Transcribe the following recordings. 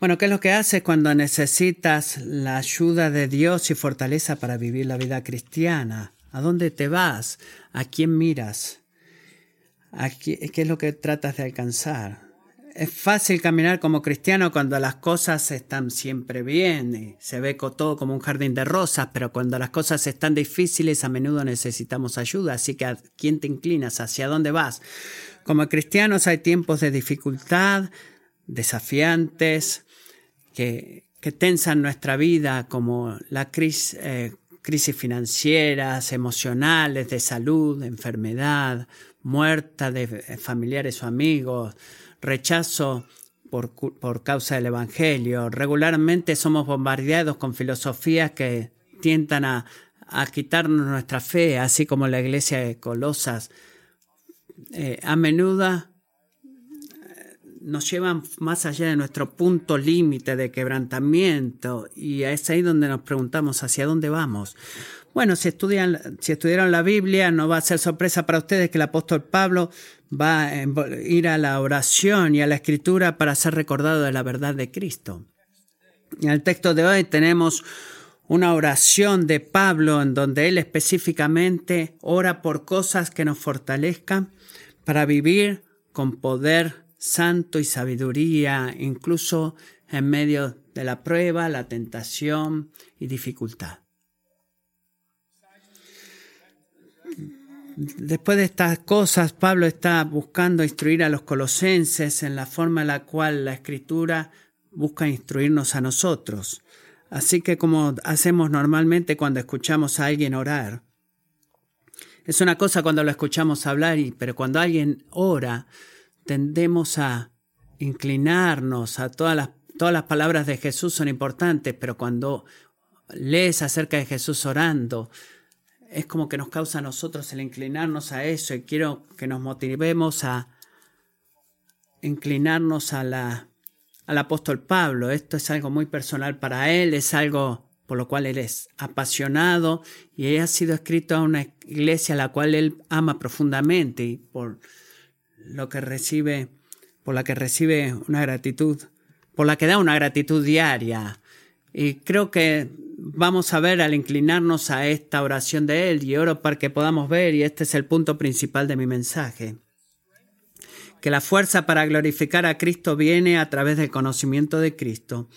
Bueno, ¿qué es lo que haces cuando necesitas la ayuda de Dios y fortaleza para vivir la vida cristiana? ¿A dónde te vas? ¿A quién miras? ¿A qué, qué es lo que tratas de alcanzar? Es fácil caminar como cristiano cuando las cosas están siempre bien, y se ve todo como un jardín de rosas, pero cuando las cosas están difíciles a menudo necesitamos ayuda, así que ¿a quién te inclinas? ¿Hacia dónde vas? Como cristianos hay tiempos de dificultad, desafiantes, que, tensan nuestra vida, como la crisis, eh, crisis financieras, emocionales, de salud, enfermedad, muerta de familiares o amigos, rechazo por, por causa del Evangelio. Regularmente somos bombardeados con filosofías que tientan a, a quitarnos nuestra fe, así como la iglesia de Colosas. Eh, a menudo eh, nos llevan más allá de nuestro punto límite de quebrantamiento y es ahí donde nos preguntamos hacia dónde vamos. Bueno, si, estudian, si estudiaron la Biblia, no va a ser sorpresa para ustedes que el apóstol Pablo va a ir a la oración y a la escritura para ser recordado de la verdad de Cristo. En el texto de hoy tenemos una oración de Pablo en donde él específicamente ora por cosas que nos fortalezcan para vivir con poder santo y sabiduría, incluso en medio de la prueba, la tentación y dificultad. Después de estas cosas, Pablo está buscando instruir a los colosenses en la forma en la cual la escritura busca instruirnos a nosotros. Así que como hacemos normalmente cuando escuchamos a alguien orar, es una cosa cuando lo escuchamos hablar, pero cuando alguien ora, tendemos a inclinarnos a todas las, todas las palabras de Jesús son importantes, pero cuando lees acerca de Jesús orando, es como que nos causa a nosotros el inclinarnos a eso y quiero que nos motivemos a inclinarnos a la, al apóstol Pablo. Esto es algo muy personal para él, es algo por lo cual él es apasionado y ha sido escrito a una iglesia a la cual él ama profundamente y por lo que recibe, por la que recibe una gratitud, por la que da una gratitud diaria. Y creo que vamos a ver al inclinarnos a esta oración de Él y oro para que podamos ver, y este es el punto principal de mi mensaje, que la fuerza para glorificar a Cristo viene a través del conocimiento de Cristo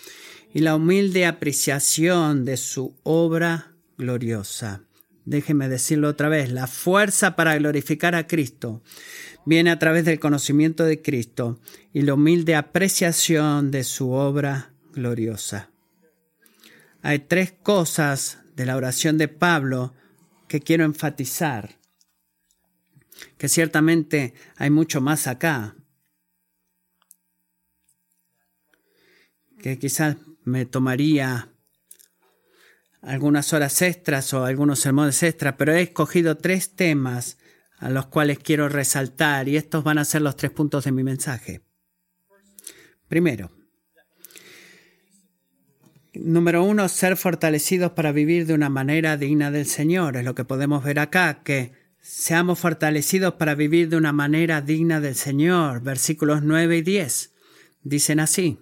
y la humilde apreciación de su obra gloriosa. Déjeme decirlo otra vez, la fuerza para glorificar a Cristo viene a través del conocimiento de Cristo y la humilde apreciación de su obra gloriosa. Hay tres cosas de la oración de Pablo que quiero enfatizar, que ciertamente hay mucho más acá, que quizás me tomaría algunas horas extras o algunos sermones extras, pero he escogido tres temas a los cuales quiero resaltar y estos van a ser los tres puntos de mi mensaje. Primero, Número uno, ser fortalecidos para vivir de una manera digna del Señor. Es lo que podemos ver acá, que seamos fortalecidos para vivir de una manera digna del Señor. Versículos 9 y 10 dicen así.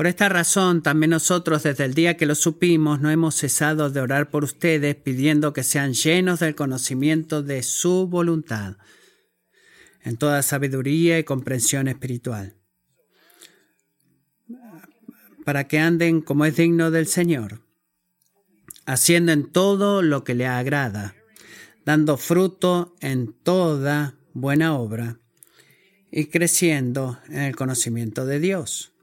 Por esta razón, también nosotros desde el día que lo supimos no hemos cesado de orar por ustedes, pidiendo que sean llenos del conocimiento de su voluntad, en toda sabiduría y comprensión espiritual para que anden como es digno del Señor, haciendo en todo lo que le agrada, dando fruto en toda buena obra y creciendo en el conocimiento de Dios.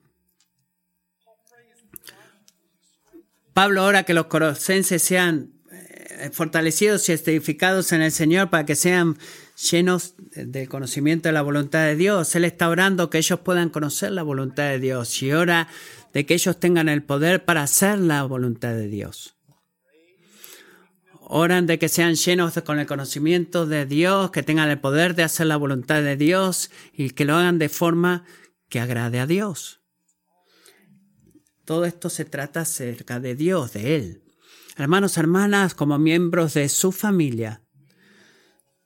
Pablo ora que los colosenses sean eh, fortalecidos y edificados en el Señor para que sean llenos del conocimiento de la voluntad de Dios. Él está orando que ellos puedan conocer la voluntad de Dios y ora de que ellos tengan el poder para hacer la voluntad de Dios. Oran de que sean llenos con el conocimiento de Dios, que tengan el poder de hacer la voluntad de Dios y que lo hagan de forma que agrade a Dios. Todo esto se trata acerca de Dios, de Él. Hermanos, hermanas, como miembros de su familia,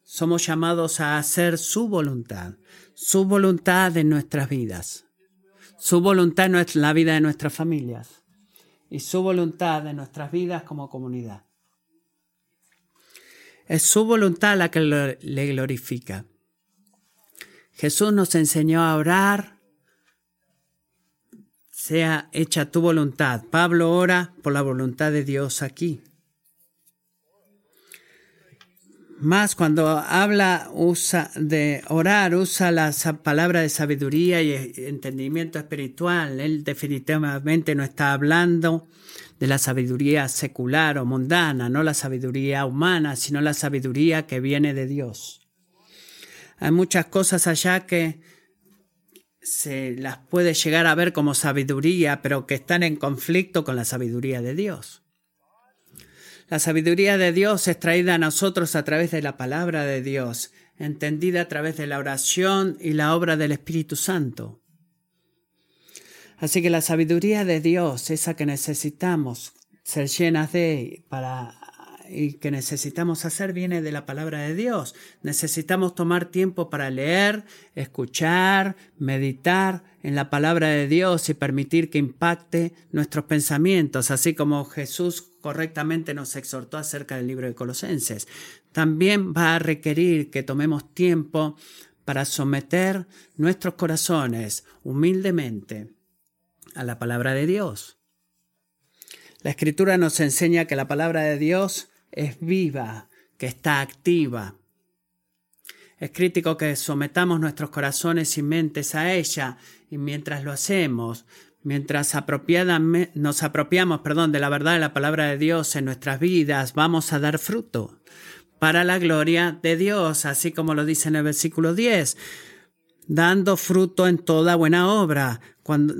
somos llamados a hacer su voluntad, su voluntad en nuestras vidas Su voluntad es la vida de nuestras familias y su voluntad de nuestras vidas como comunidad. Es su voluntad la que le glorifica. Jesús nos enseñó a orar, sea hecha tu voluntad. Pablo ora por la voluntad de Dios aquí. Más cuando habla usa de orar, usa la palabra de sabiduría y entendimiento espiritual. Él definitivamente no está hablando de la sabiduría secular o mundana, no la sabiduría humana, sino la sabiduría que viene de Dios. Hay muchas cosas allá que se las puede llegar a ver como sabiduría, pero que están en conflicto con la sabiduría de Dios. La sabiduría de Dios es traída a nosotros a través de la palabra de Dios, entendida a través de la oración y la obra del Espíritu Santo. Así que la sabiduría de Dios, esa que necesitamos ser llenas de para y que necesitamos hacer viene de la palabra de Dios. Necesitamos tomar tiempo para leer, escuchar, meditar en la palabra de Dios y permitir que impacte nuestros pensamientos, así como Jesús correctamente nos exhortó acerca del libro de Colosenses. También va a requerir que tomemos tiempo para someter nuestros corazones humildemente a la palabra de Dios. La escritura nos enseña que la palabra de Dios es viva, que está activa. Es crítico que sometamos nuestros corazones y mentes a ella y mientras lo hacemos, mientras nos apropiamos perdón, de la verdad de la palabra de Dios en nuestras vidas, vamos a dar fruto para la gloria de Dios, así como lo dice en el versículo 10 dando fruto en toda buena obra, cuando,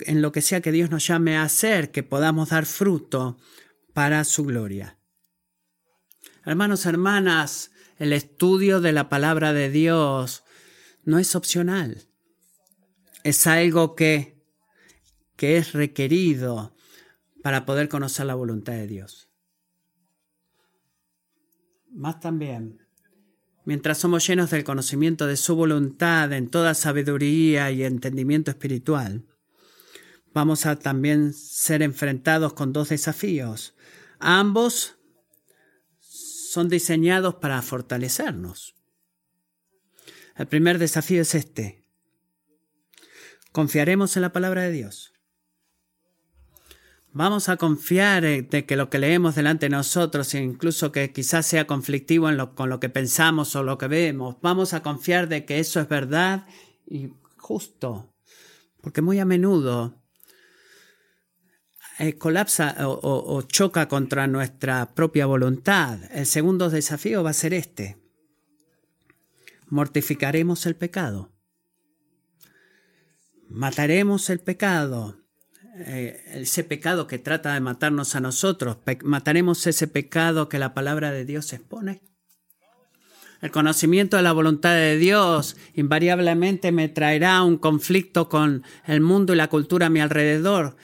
en lo que sea que Dios nos llame a hacer, que podamos dar fruto para su gloria. Hermanos, hermanas, el estudio de la palabra de Dios no es opcional, es algo que, que es requerido para poder conocer la voluntad de Dios. Más también, mientras somos llenos del conocimiento de su voluntad en toda sabiduría y entendimiento espiritual, vamos a también ser enfrentados con dos desafíos. Ambos son diseñados para fortalecernos. El primer desafío es este. Confiaremos en la palabra de Dios. Vamos a confiar de que lo que leemos delante de nosotros, incluso que quizás sea conflictivo con lo que pensamos o lo que vemos, vamos a confiar de que eso es verdad y justo. Porque muy a menudo eh, colapsa o, choca contra nuestra propia voluntad. El segundo desafío va a ser este. Mortificaremos el pecado. Mataremos el pecado eh, ese pecado que trata de matarnos a nosotros, mataremos ese pecado que la palabra de Dios expone. El conocimiento de la voluntad de Dios invariablemente me traerá un conflicto con el mundo y la cultura a mi alrededor,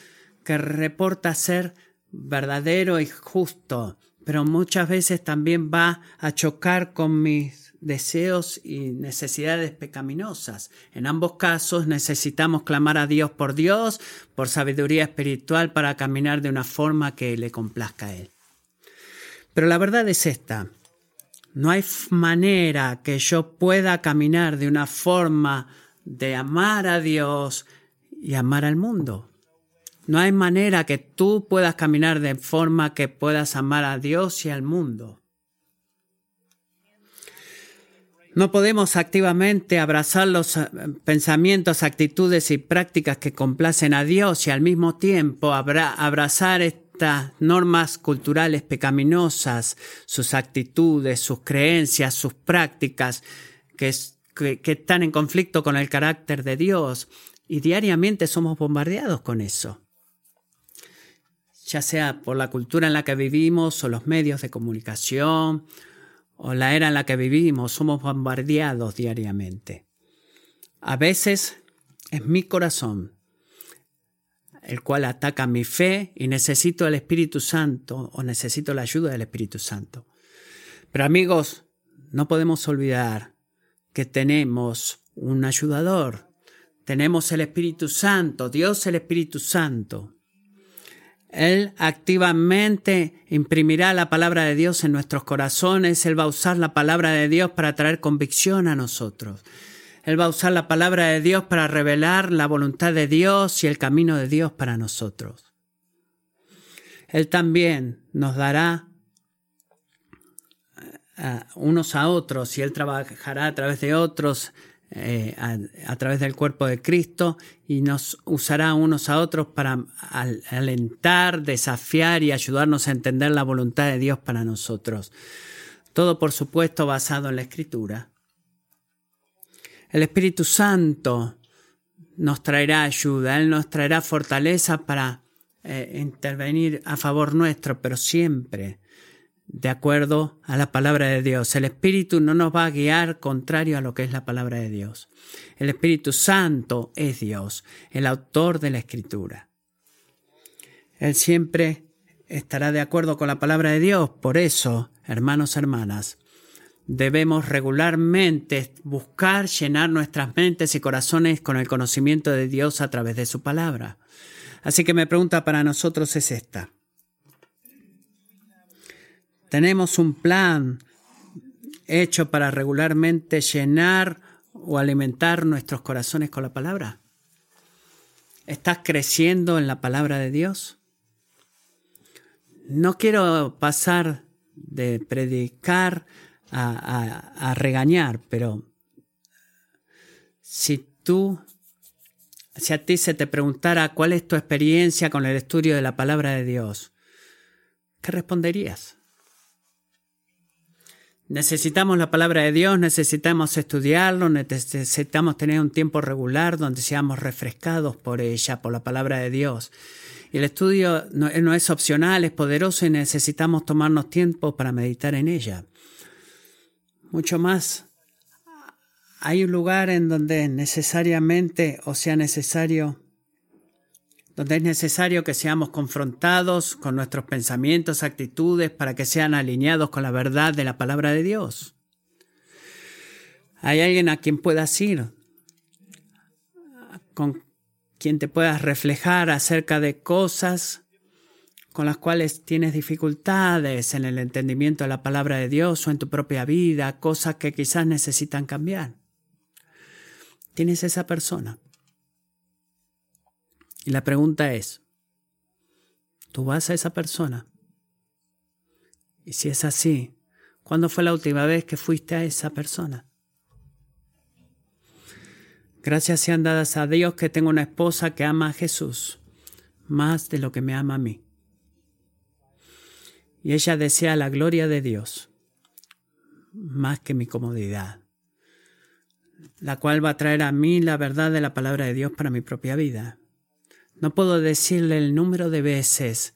que reporta ser verdadero y justo, pero muchas veces también va a chocar con mis deseos y necesidades pecaminosas. En ambos casos necesitamos clamar a Dios por Dios, por sabiduría espiritual para caminar de una forma que le complazca a Él. Pero la verdad es esta. No hay manera que yo pueda caminar de una forma de amar a Dios y amar al mundo. No hay manera que tú puedas caminar de forma que puedas amar a Dios y al mundo. No podemos activamente abrazar los eh, pensamientos, actitudes y prácticas que complacen a Dios y al mismo tiempo abrazar estas normas culturales pecaminosas, sus actitudes, sus creencias, sus prácticas que, que están en conflicto con el carácter de Dios. Y diariamente somos bombardeados con eso ya sea por la cultura en la que vivimos o los medios de comunicación o la era en la que vivimos, somos bombardeados diariamente. A veces es mi corazón el cual ataca mi fe y necesito el Espíritu Santo o necesito la ayuda del Espíritu Santo. Pero amigos, no podemos olvidar que tenemos un ayudador, tenemos el Espíritu Santo, Dios el Espíritu Santo. Él activamente imprimirá la palabra de Dios en nuestros corazones. Él va a usar la palabra de Dios para traer convicción a nosotros. Él va a usar la palabra de Dios para revelar la voluntad de Dios y el camino de Dios para nosotros. Él también nos dará eh, unos a otros y Él trabajará a través de otros eh, a, través del cuerpo de Cristo y nos usará unos a otros para alentar, desafiar y ayudarnos a entender la voluntad de Dios para nosotros. Todo, por supuesto, basado en la Escritura. El Espíritu Santo nos traerá ayuda, Él nos traerá fortaleza para eh, intervenir a favor nuestro, pero siempre de acuerdo a la palabra de Dios. El Espíritu no nos va a guiar contrario a lo que es la palabra de Dios. El Espíritu Santo es Dios, el autor de la Escritura. Él siempre estará de acuerdo con la palabra de Dios. Por eso, hermanos, hermanas, debemos regularmente buscar llenar nuestras mentes y corazones con el conocimiento de Dios a través de su palabra. Así que mi pregunta para nosotros es esta. Tenemos un plan hecho para regularmente llenar o alimentar nuestros corazones con la palabra. ¿Estás creciendo en la palabra de Dios? No quiero pasar de predicar a, regañar, pero si tú, si a ti se te preguntara cuál es tu experiencia con el estudio de la palabra de Dios, ¿qué responderías? Necesitamos la palabra de Dios, necesitamos estudiarlo, necesitamos tener un tiempo regular donde seamos refrescados por ella, por la palabra de Dios. Y el estudio no, no es opcional, es poderoso y necesitamos tomarnos tiempo para meditar en ella. Mucho más, hay un lugar en donde necesariamente o sea necesario donde es necesario que seamos confrontados con nuestros pensamientos, actitudes, para que sean alineados con la verdad de la palabra de Dios. Hay alguien a quien puedas ir, con quien te puedas reflejar acerca de cosas con las cuales tienes dificultades en el entendimiento de la palabra de Dios o en tu propia vida, cosas que quizás necesitan cambiar. Tienes esa persona. Y la pregunta es, ¿tú vas a esa persona? Y si es así, ¿cuándo fue la última vez que fuiste a esa persona? Gracias sean dadas a Dios que tengo una esposa que ama a Jesús más de lo que me ama a mí. Y ella desea la gloria de Dios más que mi comodidad, la cual va a traer a mí la verdad de la palabra de Dios para mi propia vida. No puedo decirle el número de veces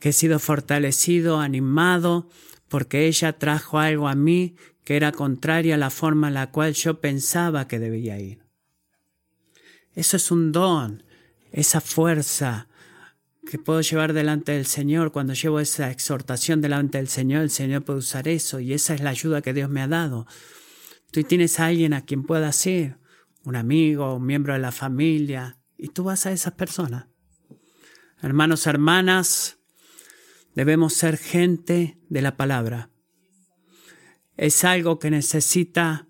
que he sido fortalecido, animado, porque ella trajo algo a mí que era contrario a la forma en la cual yo pensaba que debía ir. Eso es un don, esa fuerza que puedo llevar delante del Señor. Cuando llevo esa exhortación delante del Señor, el Señor puede usar eso y esa es la ayuda que Dios me ha dado. Tú tienes a alguien a quien pueda ir, un amigo, un miembro de la familia, y tú vas a esas personas. Hermanos, hermanas, debemos ser gente de la palabra. Es algo que necesita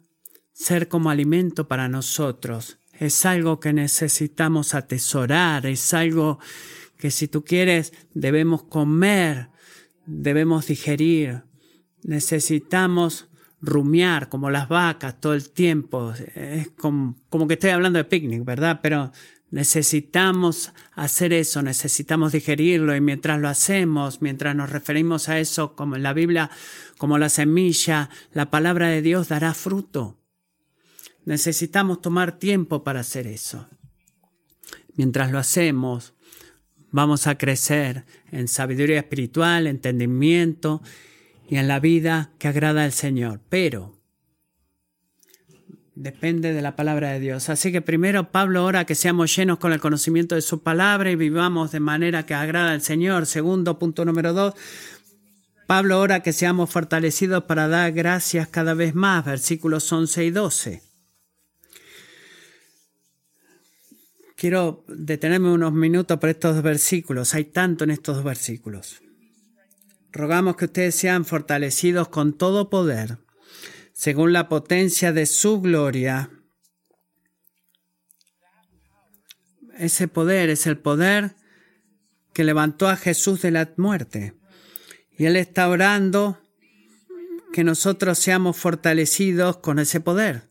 ser como alimento para nosotros. Es algo que necesitamos atesorar. Es algo que si tú quieres debemos comer, debemos digerir. Necesitamos rumiar como las vacas todo el tiempo. Es como, como que estoy hablando de picnic, ¿verdad? Pero Necesitamos hacer eso, necesitamos digerirlo y mientras lo hacemos, mientras nos referimos a eso como en la Biblia, como la semilla, la palabra de Dios dará fruto. Necesitamos tomar tiempo para hacer eso. Mientras lo hacemos, vamos a crecer en sabiduría espiritual, entendimiento y en la vida que agrada al Señor. Pero Depende de la palabra de Dios. Así que primero Pablo ora que seamos llenos con el conocimiento de su palabra y vivamos de manera que agrada al Señor. Segundo punto número dos. Pablo ora que seamos fortalecidos para dar gracias cada vez más. Versículos 11 y 12. quiero detenerme unos minutos por estos dos versículos. Hay tanto en estos dos versículos. Rogamos que ustedes sean fortalecidos con todo poder, según la potencia de su gloria. Ese poder es el poder que levantó a Jesús de la muerte. Y Él está orando que nosotros seamos fortalecidos con ese poder.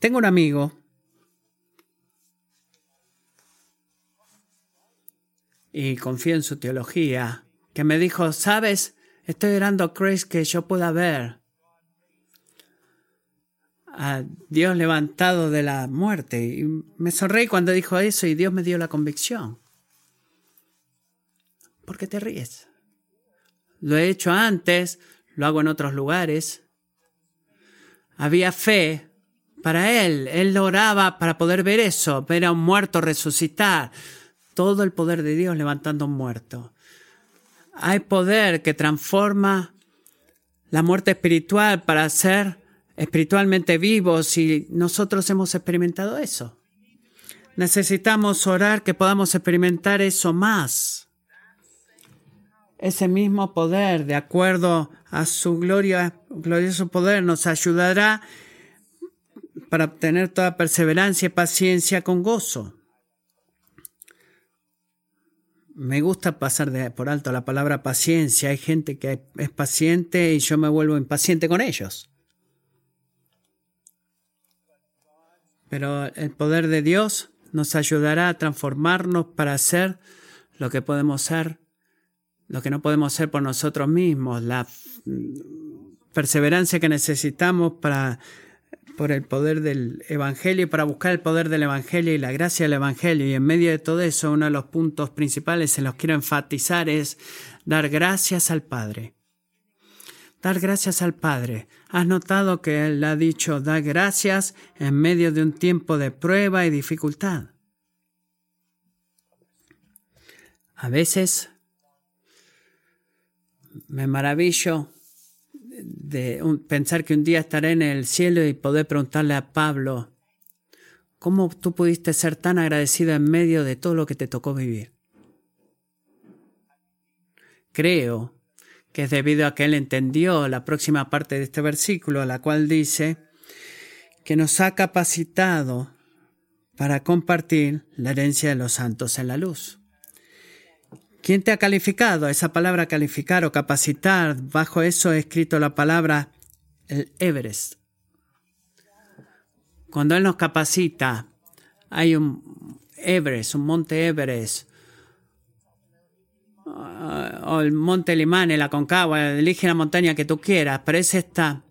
Tengo un amigo y confío en su teología, que me dijo, sabes, estoy orando, ¿crees que yo pueda ver a Dios levantado de la muerte? Y me sonreí cuando dijo eso y Dios me dio la convicción. ¿Por qué te ríes? Lo he hecho antes, lo hago en otros lugares. Había fe para él, él oraba para poder ver eso, ver a un muerto resucitar todo el poder de Dios levantando un muerto. Hay poder que transforma la muerte espiritual para ser espiritualmente vivos y nosotros hemos experimentado eso. Necesitamos orar que podamos experimentar eso más. Ese mismo poder, de acuerdo a su gloria, glorioso poder, nos ayudará para obtener toda perseverancia y paciencia con gozo. Me gusta pasar de, por alto la palabra paciencia. Hay gente que es paciente y yo me vuelvo impaciente con ellos. Pero el poder de Dios nos ayudará a transformarnos para hacer lo que podemos ser, lo que no podemos ser por nosotros mismos, la perseverancia que necesitamos para por el poder del Evangelio, para buscar el poder del Evangelio y la gracia del Evangelio. Y en medio de todo eso, uno de los puntos principales en los que quiero enfatizar es dar gracias al Padre. Dar gracias al Padre. ¿Has notado que Él ha dicho, da gracias en medio de un tiempo de prueba y dificultad? A veces me maravillo de pensar que un día estaré en el cielo y poder preguntarle a Pablo, ¿cómo tú pudiste ser tan agradecido en medio de todo lo que te tocó vivir? Creo que es debido a que él entendió la próxima parte de este versículo, la cual dice que nos ha capacitado para compartir la herencia de los santos en la luz. ¿Quién te ha calificado? Esa palabra calificar o capacitar, bajo eso he escrito la palabra el Everest. Cuando Él nos capacita, hay un Everest, un monte Everest, o el monte Limane, la Concagua, elige la montaña que tú quieras, pero es esta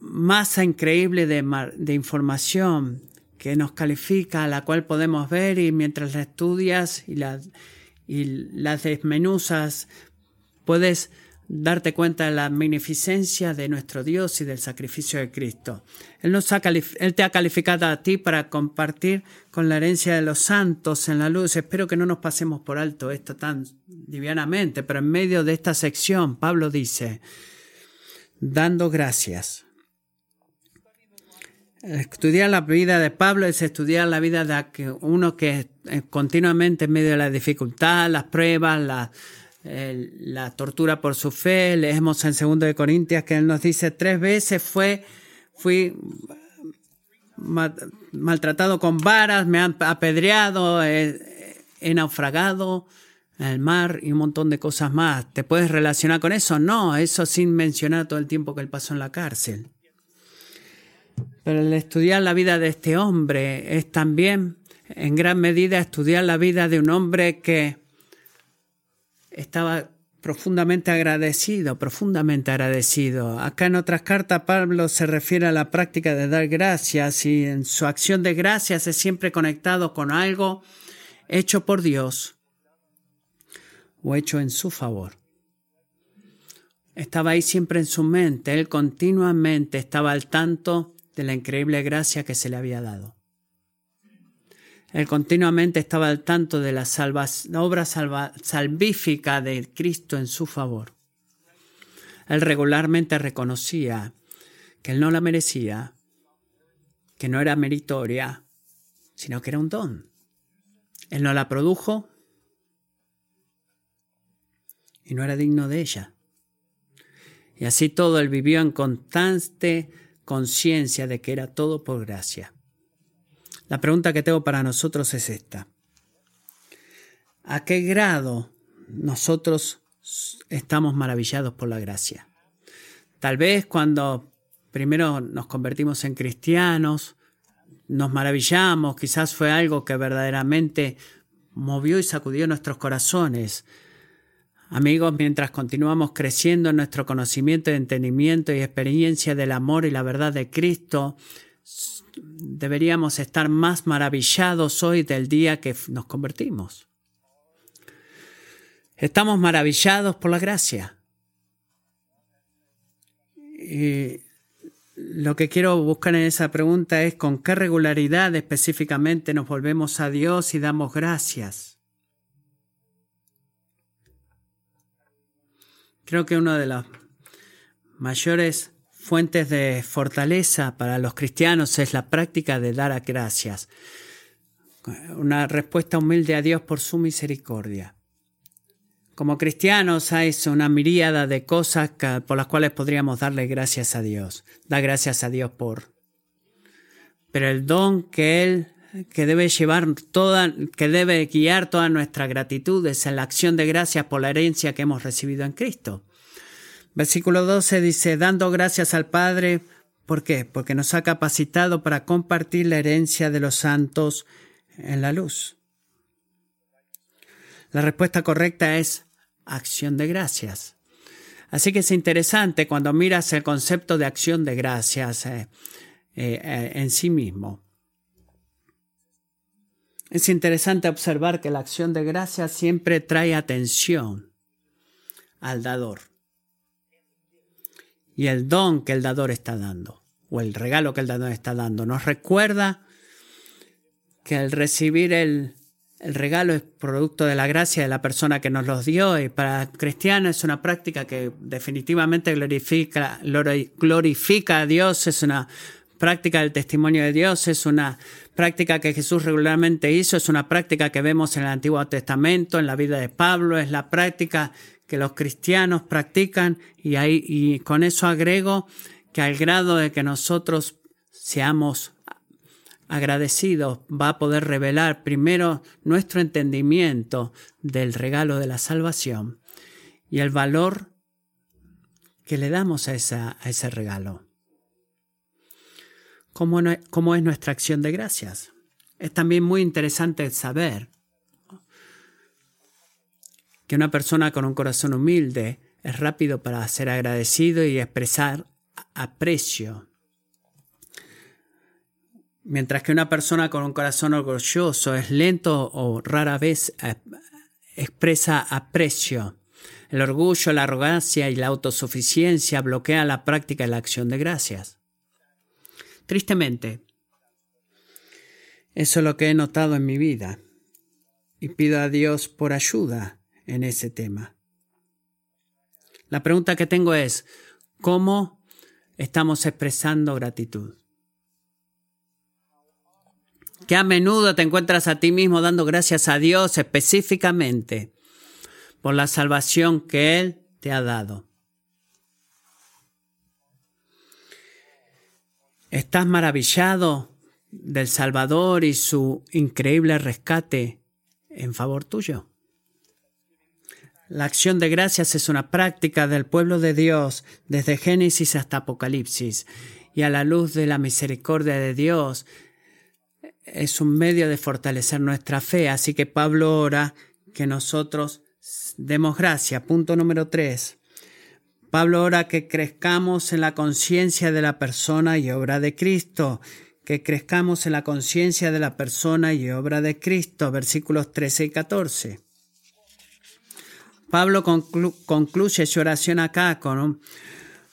masa increíble de información que nos califica, la cual podemos ver y mientras la estudias y la, y desmenuzas, puedes darte cuenta de la magnificencia de nuestro Dios y del sacrificio de Cristo. Él, nos ha Él te ha calificado a ti para compartir con la herencia de los santos en la luz. Espero que no nos pasemos por alto esto tan livianamente, pero en medio de esta sección Pablo dice, dando gracias Estudiar la vida de Pablo es estudiar la vida de uno que continuamente en medio de la dificultad, las pruebas, la, tortura por su fe. Leemos en 2 de Corintias que él nos dice tres veces fue, fui maltratado con varas, me han apedreado, he naufragado en el mar y un montón de cosas más. ¿Te puedes relacionar con eso? No, eso sin mencionar todo el tiempo que él pasó en la cárcel. Pero el estudiar la vida de este hombre es también, en gran medida, estudiar la vida de un hombre que estaba profundamente agradecido, profundamente agradecido. Acá en otras cartas Pablo se refiere a la práctica de dar gracias y en su acción de gracias es siempre conectado con algo hecho por Dios o hecho en su favor. Estaba ahí siempre en su mente, él continuamente estaba al tanto de la increíble gracia que se le había dado. Él continuamente estaba al tanto de la obra salvífica de Cristo en su favor. Él regularmente reconocía que él no la merecía, que no era meritoria, sino que era un don. Él no la produjo y no era digno de ella. Y así todo él vivió en constante conciencia de que era todo por gracia. La pregunta que tengo para nosotros es esta. ¿A qué grado nosotros estamos maravillados por la gracia? Tal vez cuando primero nos convertimos en cristianos, nos maravillamos, quizás fue algo que verdaderamente movió y sacudió nuestros corazones. Amigos, mientras continuamos creciendo en nuestro conocimiento, entendimiento y experiencia del amor y la verdad de Cristo, deberíamos estar más maravillados hoy del día que nos convertimos. Estamos maravillados por la gracia. Y lo que quiero buscar en esa pregunta es con qué regularidad específicamente nos volvemos a Dios y damos gracias. Creo que una de las mayores fuentes de fortaleza para los cristianos es la práctica de dar gracias. Una respuesta humilde a Dios por su misericordia. Como cristianos hay una miríada de cosas por las cuales podríamos darle gracias a Dios. Da gracias a Dios por. Pero el don que Él, que debe llevar toda, que debe guiar toda nuestra gratitud es la acción de gracias por la herencia que hemos recibido en Cristo. Versículo 12 dice, dando gracias al Padre, ¿por qué? Porque nos ha capacitado para compartir la herencia de los santos en la luz. La respuesta correcta es acción de gracias. Así que es interesante cuando miras el concepto de acción de gracias eh, eh, eh, en sí mismo. Es interesante observar que la acción de gracias siempre trae atención al dador y el don que el dador está dando o el regalo que el dador está dando. Nos recuerda que al recibir el, el regalo es producto de la gracia de la persona que nos los dio y para cristianos es una práctica que definitivamente glorifica, glorifica a Dios, es una práctica del testimonio de Dios, es una práctica que Jesús regularmente hizo, es una práctica que vemos en el Antiguo Testamento, en la vida de Pablo, es la práctica que los cristianos practican y, ahí, y con eso agrego que al grado de que nosotros seamos agradecido va a poder revelar primero nuestro entendimiento del regalo de la salvación y el valor que le damos a, esa, a ese regalo. ¿Cómo, ¿Cómo es nuestra acción de gracias? Es también muy interesante saber que una persona con un corazón humilde es rápido para ser agradecido y expresar aprecio Mientras que una persona con un corazón orgulloso es lento o rara vez eh, expresa aprecio. El orgullo, la arrogancia y la autosuficiencia bloquean la práctica y la acción de gracias. Tristemente, eso es lo que he notado en mi vida y pido a Dios por ayuda en ese tema. La pregunta que tengo es, ¿cómo estamos expresando gratitud? que a menudo te encuentras a ti mismo dando gracias a Dios específicamente por la salvación que Él te ha dado. ¿Estás maravillado del Salvador y su increíble rescate en favor tuyo? La acción de gracias es una práctica del pueblo de Dios desde Génesis hasta Apocalipsis y a la luz de la misericordia de Dios es un medio de fortalecer nuestra fe. Así que Pablo ora que nosotros demos gracia. Punto número tres. Pablo ora que crezcamos en la conciencia de la persona y obra de Cristo, que crezcamos en la conciencia de la persona y obra de Cristo, versículos 13 y 14. Pablo concluye su oración acá con un,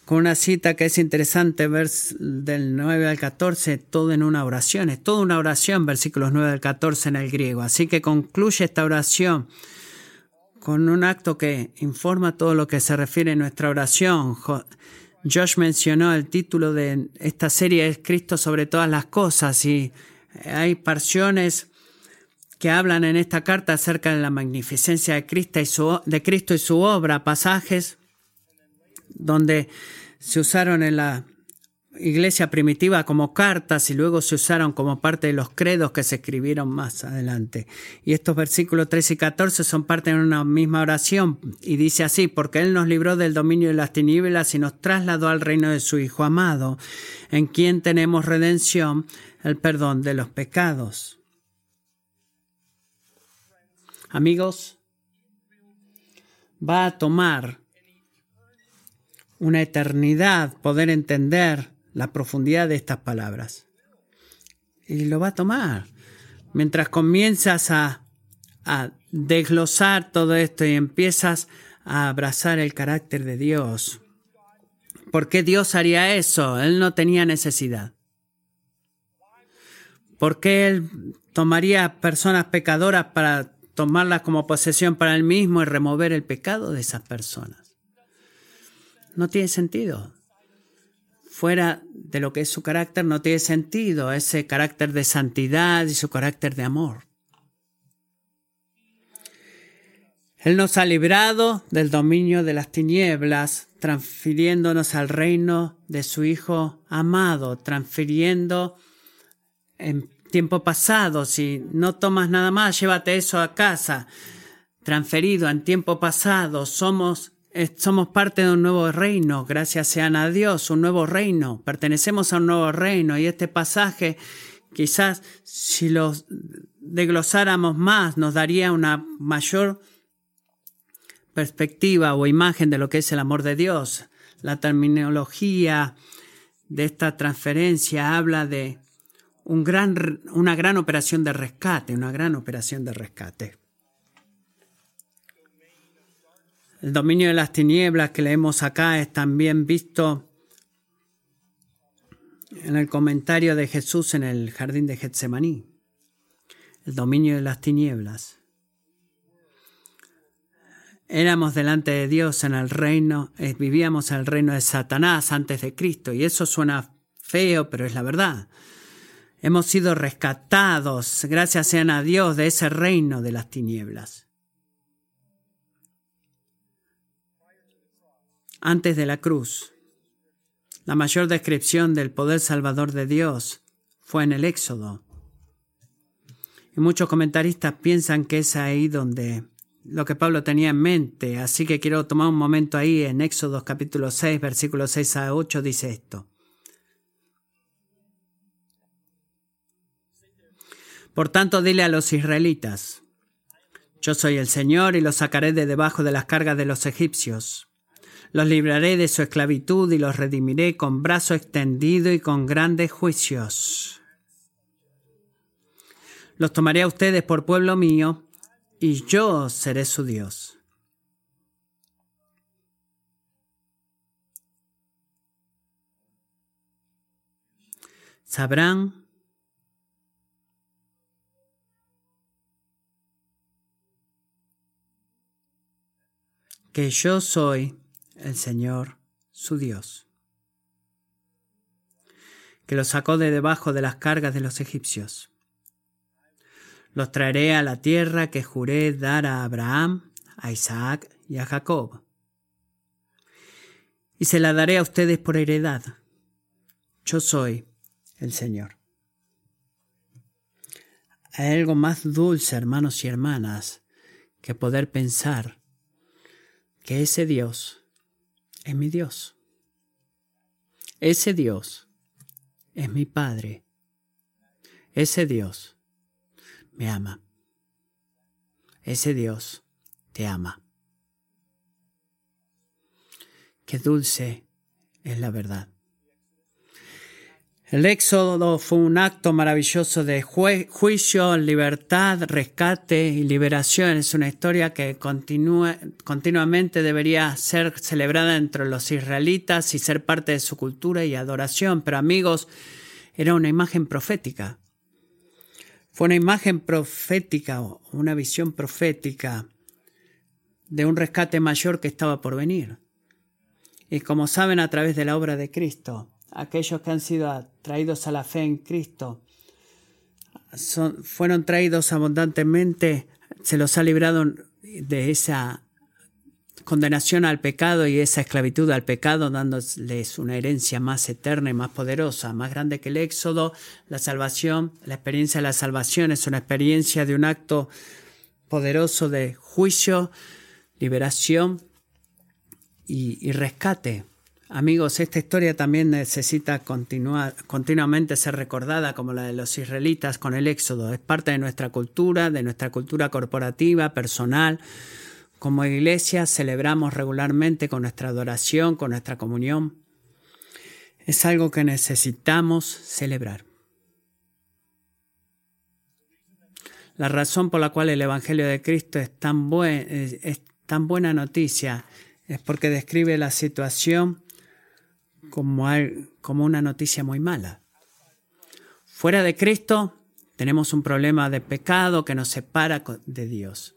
con una cita que es interesante, vers del 9 al 14, todo en una oración, es toda una oración, versículos 9 al 14 en el griego. Así que concluye esta oración con un acto que informa todo lo que se refiere a nuestra oración. Josh mencionó el título de esta serie es Cristo sobre todas las cosas y hay parciones que hablan en esta carta acerca de la magnificencia de Cristo y su, de Cristo y su obra, pasajes donde se usaron en la iglesia primitiva como cartas y luego se usaron como parte de los credos que se escribieron más adelante. Y estos versículos 13 y 14 son parte de una misma oración y dice así, porque Él nos libró del dominio de las tinieblas y nos trasladó al reino de su Hijo amado, en quien tenemos redención, el perdón de los pecados. Amigos, va a tomar una eternidad poder entender la profundidad de estas palabras. Y lo va a tomar. Mientras comienzas a, a desglosar todo esto y empiezas a abrazar el carácter de Dios. ¿Por qué Dios haría eso? Él no tenía necesidad. ¿Por qué Él tomaría personas pecadoras para tomarlas como posesión para Él mismo y remover el pecado de esas personas? No tiene sentido fuera de lo que es su carácter no tiene sentido, ese carácter de santidad y su carácter de amor. Él nos ha librado del dominio de las tinieblas, transfiriéndonos al reino de su Hijo amado, transfiriendo en tiempo pasado, si no tomas nada más, llévate eso a casa, transferido en tiempo pasado, somos somos parte de un nuevo reino, gracias sean a Dios, un nuevo reino, pertenecemos a un nuevo reino y este pasaje quizás si lo desglosáramos más nos daría una mayor perspectiva o imagen de lo que es el amor de Dios. La terminología de esta transferencia habla de un una gran operación de rescate, una gran operación de rescate. El dominio de las tinieblas que leemos acá es también visto en el comentario de Jesús en el jardín de Getsemaní. El dominio de las tinieblas. Éramos delante de Dios en el reino, eh, vivíamos en el reino de Satanás antes de Cristo, y eso suena feo, pero es la verdad. Hemos sido rescatados, gracias sean a Dios, de ese reino de las tinieblas. Antes de la cruz. La mayor descripción del poder salvador de Dios fue en el Éxodo. Y muchos comentaristas piensan que es ahí donde lo que Pablo tenía en mente, así que quiero tomar un momento ahí en Éxodo capítulo 6, versículos 6 a 8 dice esto. Por tanto, dile a los israelitas, yo soy el Señor y los sacaré de debajo de las cargas de los egipcios los libraré de su esclavitud y los redimiré con brazo extendido y con grandes juicios. Los tomaré a ustedes por pueblo mío y yo seré su Dios. Sabrán que yo soy el Señor su Dios, que los sacó de debajo de las cargas de los egipcios. Los traeré a la tierra que juré dar a Abraham, a Isaac y a Jacob. Y se la daré a ustedes por heredad. Yo soy el Señor. Hay algo más dulce, hermanos y hermanas, que poder pensar que ese Dios es mi Dios. Ese Dios es mi Padre. Ese Dios me ama. Ese Dios te ama. Qué dulce es la verdad. El éxodo fue un acto maravilloso de juicio, libertad, rescate y liberación. Es una historia que continuamente debería ser celebrada entre los israelitas y ser parte de su cultura y adoración. Pero amigos, era una imagen profética. Fue una imagen profética, una visión profética de un rescate mayor que estaba por venir. y como saben a través de la obra de Cristo, aquellos que han sido traídos a la fe en Cristo, fueron traídos abundantemente, se los ha librado de esa condenación al pecado y esa esclavitud al pecado, dándoles una herencia más eterna y más poderosa, más grande que el éxodo. La salvación, la experiencia de la salvación es una experiencia de un acto poderoso de juicio, liberación y, rescate. Amigos, esta historia también necesita continuar, continuamente ser recordada como la de los israelitas con el éxodo. Es parte de nuestra cultura, de nuestra cultura corporativa, personal. Como iglesia celebramos regularmente con nuestra adoración, con nuestra comunión. Es algo que necesitamos celebrar. La razón por la cual el Evangelio de Cristo es tan, buen, es tan buena noticia es porque describe la situación como, como una noticia muy mala. Fuera de Cristo tenemos un problema de pecado que nos separa de Dios.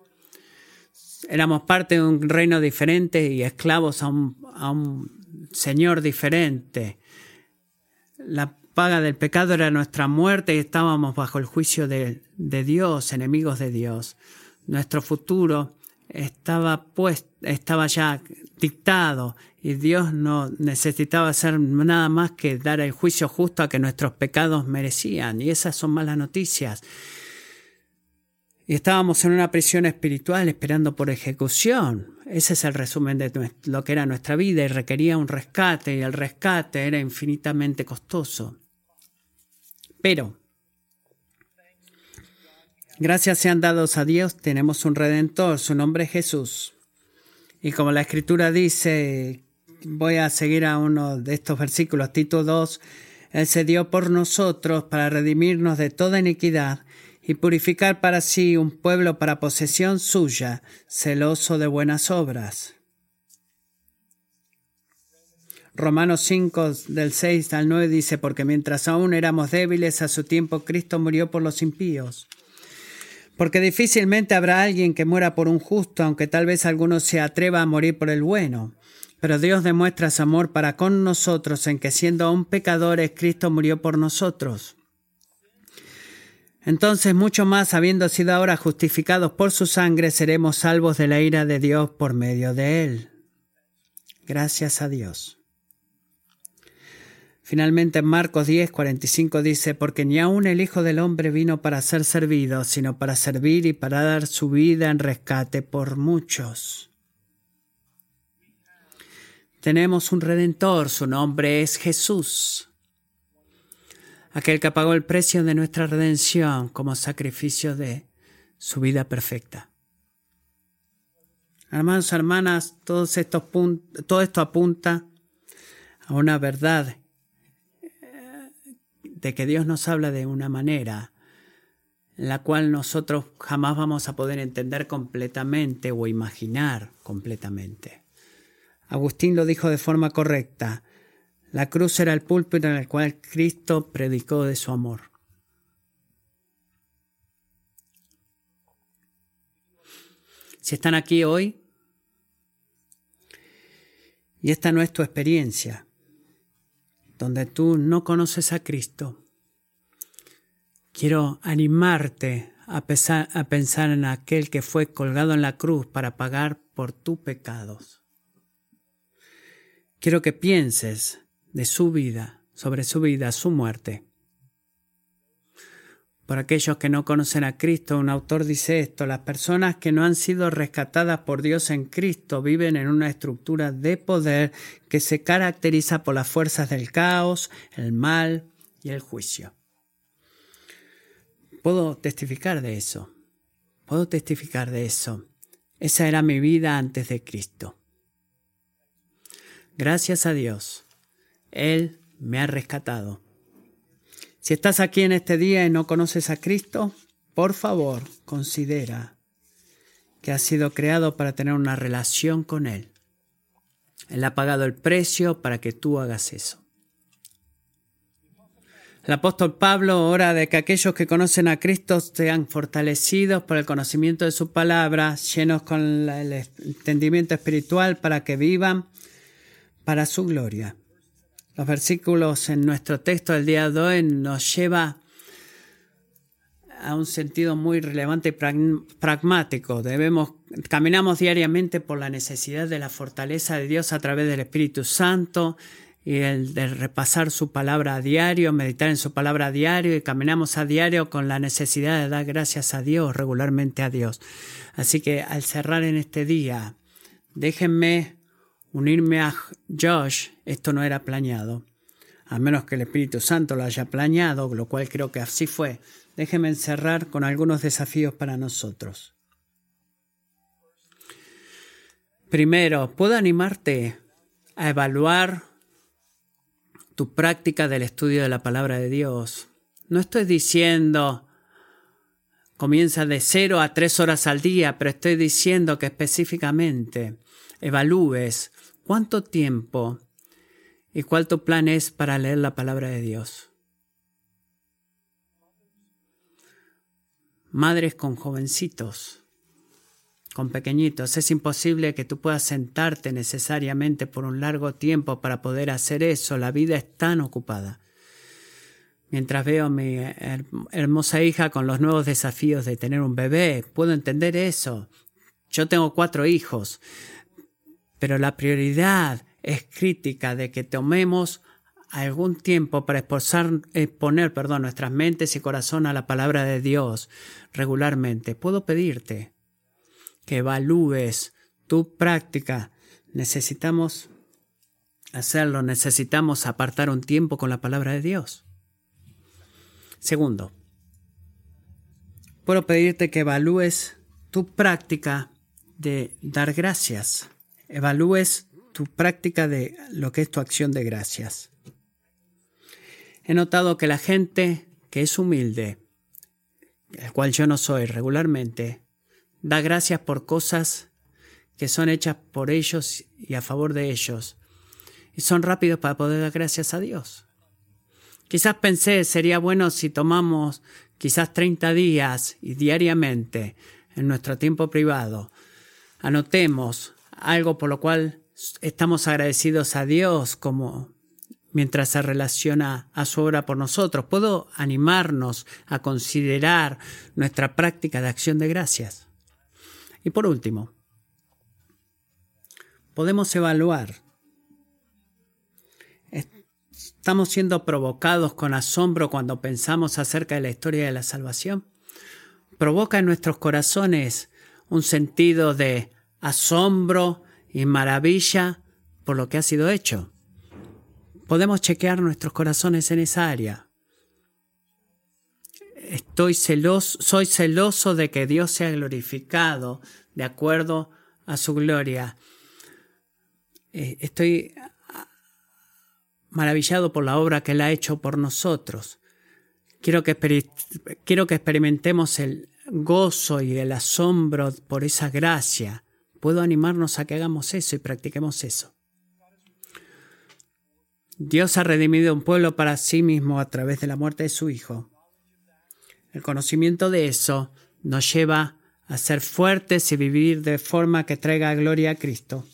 Éramos parte de un reino diferente y esclavos a un, a un Señor diferente. La paga del pecado era nuestra muerte y estábamos bajo el juicio de, de Dios, enemigos de Dios. Nuestro futuro estaba estaba ya dictado y Dios no necesitaba hacer nada más que dar el juicio justo a que nuestros pecados merecían. Y esas son malas noticias. Y estábamos en una prisión espiritual esperando por ejecución. Ese es el resumen de lo que era nuestra vida y requería un rescate y el rescate era infinitamente costoso. Pero Gracias sean dados a Dios, tenemos un redentor, su nombre es Jesús. Y como la escritura dice, voy a seguir a uno de estos versículos, Tito 2, Él se dio por nosotros para redimirnos de toda iniquidad y purificar para sí un pueblo para posesión suya, celoso de buenas obras. Romanos 5 del 6 al 9 dice, porque mientras aún éramos débiles, a su tiempo Cristo murió por los impíos porque difícilmente habrá alguien que muera por un justo, aunque tal vez alguno se atreva a morir por el bueno. Pero Dios demuestra su amor para con nosotros en que siendo aún pecadores, Cristo murió por nosotros. Entonces, mucho más, habiendo sido ahora justificados por su sangre, seremos salvos de la ira de Dios por medio de él. Gracias a Dios. Finalmente en Marcos 10, 45 dice, porque ni aun el Hijo del Hombre vino para ser servido, sino para servir y para dar su vida en rescate por muchos. Tenemos un redentor, su nombre es Jesús, aquel que pagó el precio de nuestra redención como sacrificio de su vida perfecta. Hermanos, hermanas, todos estos todo esto apunta a una verdad de que Dios nos habla de una manera la cual nosotros jamás vamos a poder entender completamente o imaginar completamente. Agustín lo dijo de forma correcta. La cruz era el púlpito en el cual Cristo predicó de su amor. Si están aquí hoy y esta no es tu experiencia, donde tú no conoces a Cristo, quiero animarte a, a pensar en aquel que fue colgado en la cruz para pagar por tus pecados. Quiero que pienses de su vida, sobre su vida, su muerte. Por aquellos que no conocen a Cristo, un autor dice esto, las personas que no han sido rescatadas por Dios en Cristo viven en una estructura de poder que se caracteriza por las fuerzas del caos, el mal y el juicio. Puedo testificar de eso. Puedo testificar de eso. Esa era mi vida antes de Cristo. Gracias a Dios, Él me ha rescatado. Si estás aquí en este día y no conoces a Cristo, por favor, considera que has sido creado para tener una relación con Él. Él ha pagado el precio para que tú hagas eso. El apóstol Pablo ora de que aquellos que conocen a Cristo sean fortalecidos por el conocimiento de su palabra, llenos con el entendimiento espiritual para que vivan para su gloria. Los versículos en nuestro texto del día de hoy nos lleva a un sentido muy relevante y pragmático. Debemos, caminamos diariamente por la necesidad de la fortaleza de Dios a través del Espíritu Santo y el de repasar su palabra a diario, meditar en su palabra a diario y caminamos a diario con la necesidad de dar gracias a Dios, regularmente a Dios. Así que al cerrar en este día, déjenme unirme a Josh. Esto no era planeado, a menos que el Espíritu Santo lo haya planeado, lo cual creo que así fue. Déjenme encerrar con algunos desafíos para nosotros. Primero, puedo animarte a evaluar tu práctica del estudio de la palabra de Dios. No estoy diciendo comienza de cero a tres horas al día, pero estoy diciendo que específicamente evalúes cuánto tiempo y cuál tu plan es para leer la palabra de Dios. madres con jovencitos, con pequeñitos. Es imposible que tú puedas sentarte necesariamente por un largo tiempo para poder hacer eso. La vida es tan ocupada. Mientras veo a mi hermosa hija con los nuevos desafíos de tener un bebé, puedo entender eso. Yo tengo cuatro hijos, pero la prioridad es crítica de que tomemos algún tiempo para exponer perdón, nuestras mentes y corazón a la palabra de Dios regularmente, puedo pedirte que evalúes tu práctica. Necesitamos hacerlo, necesitamos apartar un tiempo con la palabra de Dios. Segundo, puedo pedirte que evalúes tu práctica de dar gracias. Evalúes tu práctica de lo que es tu acción de gracias. He notado que la gente que es humilde, el cual yo no soy regularmente, da gracias por cosas que son hechas por ellos y a favor de ellos. Y son rápidos para poder dar gracias a Dios. Quizás pensé, sería bueno si tomamos quizás 30 días y diariamente en nuestro tiempo privado, anotemos algo por lo cual estamos agradecidos a Dios como mientras se relaciona a su obra por nosotros. Puedo animarnos a considerar nuestra práctica de acción de gracias. Y por último, podemos evaluar. ¿Estamos siendo provocados con asombro cuando pensamos acerca de la historia de la salvación? ¿Provoca en nuestros corazones un sentido de asombro y maravilla por lo que ha sido hecho? podemos chequear nuestros corazones en esa área. Estoy celoso, soy celoso de que Dios sea glorificado de acuerdo a su gloria. Eh, estoy maravillado por la obra que Él ha hecho por nosotros. Quiero que, quiero que experimentemos el gozo y el asombro por esa gracia. Puedo animarnos a que hagamos eso y practiquemos eso. Dios ha redimido un pueblo para sí mismo a través de la muerte de su Hijo. El conocimiento de eso nos lleva a ser fuertes y vivir de forma que traiga gloria a Cristo.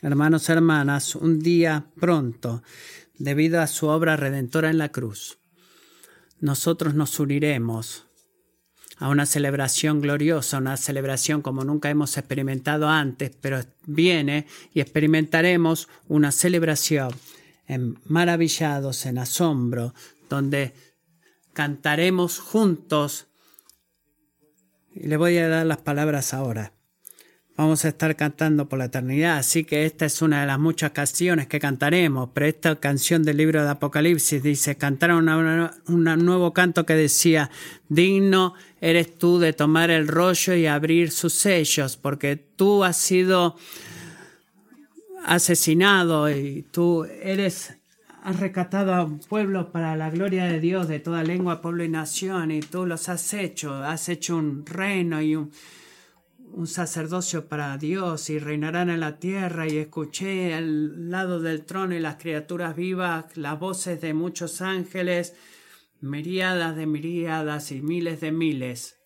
Hermanos y hermanas, un día pronto, debido a su obra redentora en la cruz, nosotros nos uniremos a una celebración gloriosa, una celebración como nunca hemos experimentado antes, pero viene y experimentaremos una celebración en maravillados, en asombro, donde cantaremos juntos. Y le voy a dar las palabras ahora. Vamos a estar cantando por la eternidad, así que esta es una de las muchas canciones que cantaremos, pero esta canción del libro de Apocalipsis dice, cantaron un nuevo canto que decía, digno eres tú de tomar el rollo y abrir sus sellos, porque tú has sido asesinado y tú eres has rescatado a un pueblo para la gloria de Dios de toda lengua, pueblo y nación, y tú los has hecho, has hecho un reino y un, un sacerdocio para Dios y reinarán en la tierra y escuché al lado del trono y las criaturas vivas las voces de muchos ángeles, miríadas de miríadas y miles de miles,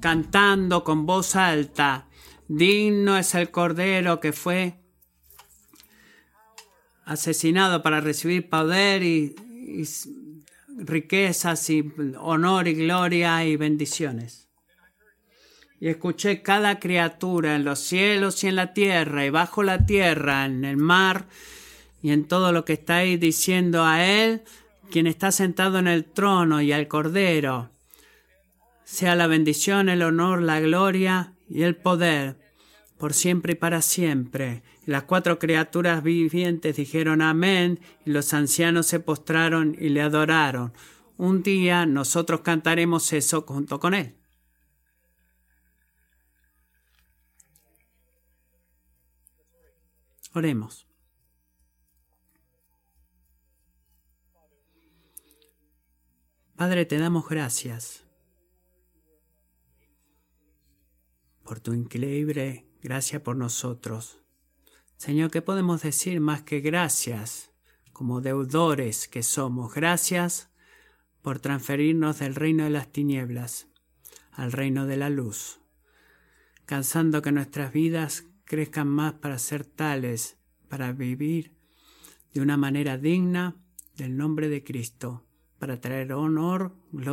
cantando con voz alta, digno es el cordero que fue asesinado para recibir poder y, y riquezas y honor y gloria y bendiciones. Y escuché cada criatura en los cielos y en la tierra y bajo la tierra, en el mar y en todo lo que está ahí diciendo a Él, quien está sentado en el trono y al Cordero, sea la bendición, el honor, la gloria y el poder, por siempre y para siempre. Y las cuatro criaturas vivientes dijeron amén, y los ancianos se postraron y le adoraron. Un día nosotros cantaremos eso junto con Él. Oremos. Padre, te damos gracias por tu increíble gracia por nosotros. Señor, ¿qué podemos decir más que gracias como deudores que somos? Gracias por transferirnos del reino de las tinieblas al reino de la luz, cansando que nuestras vidas crezcan más para ser tales, para vivir de una manera digna del nombre de Cristo, para traer honor, gloria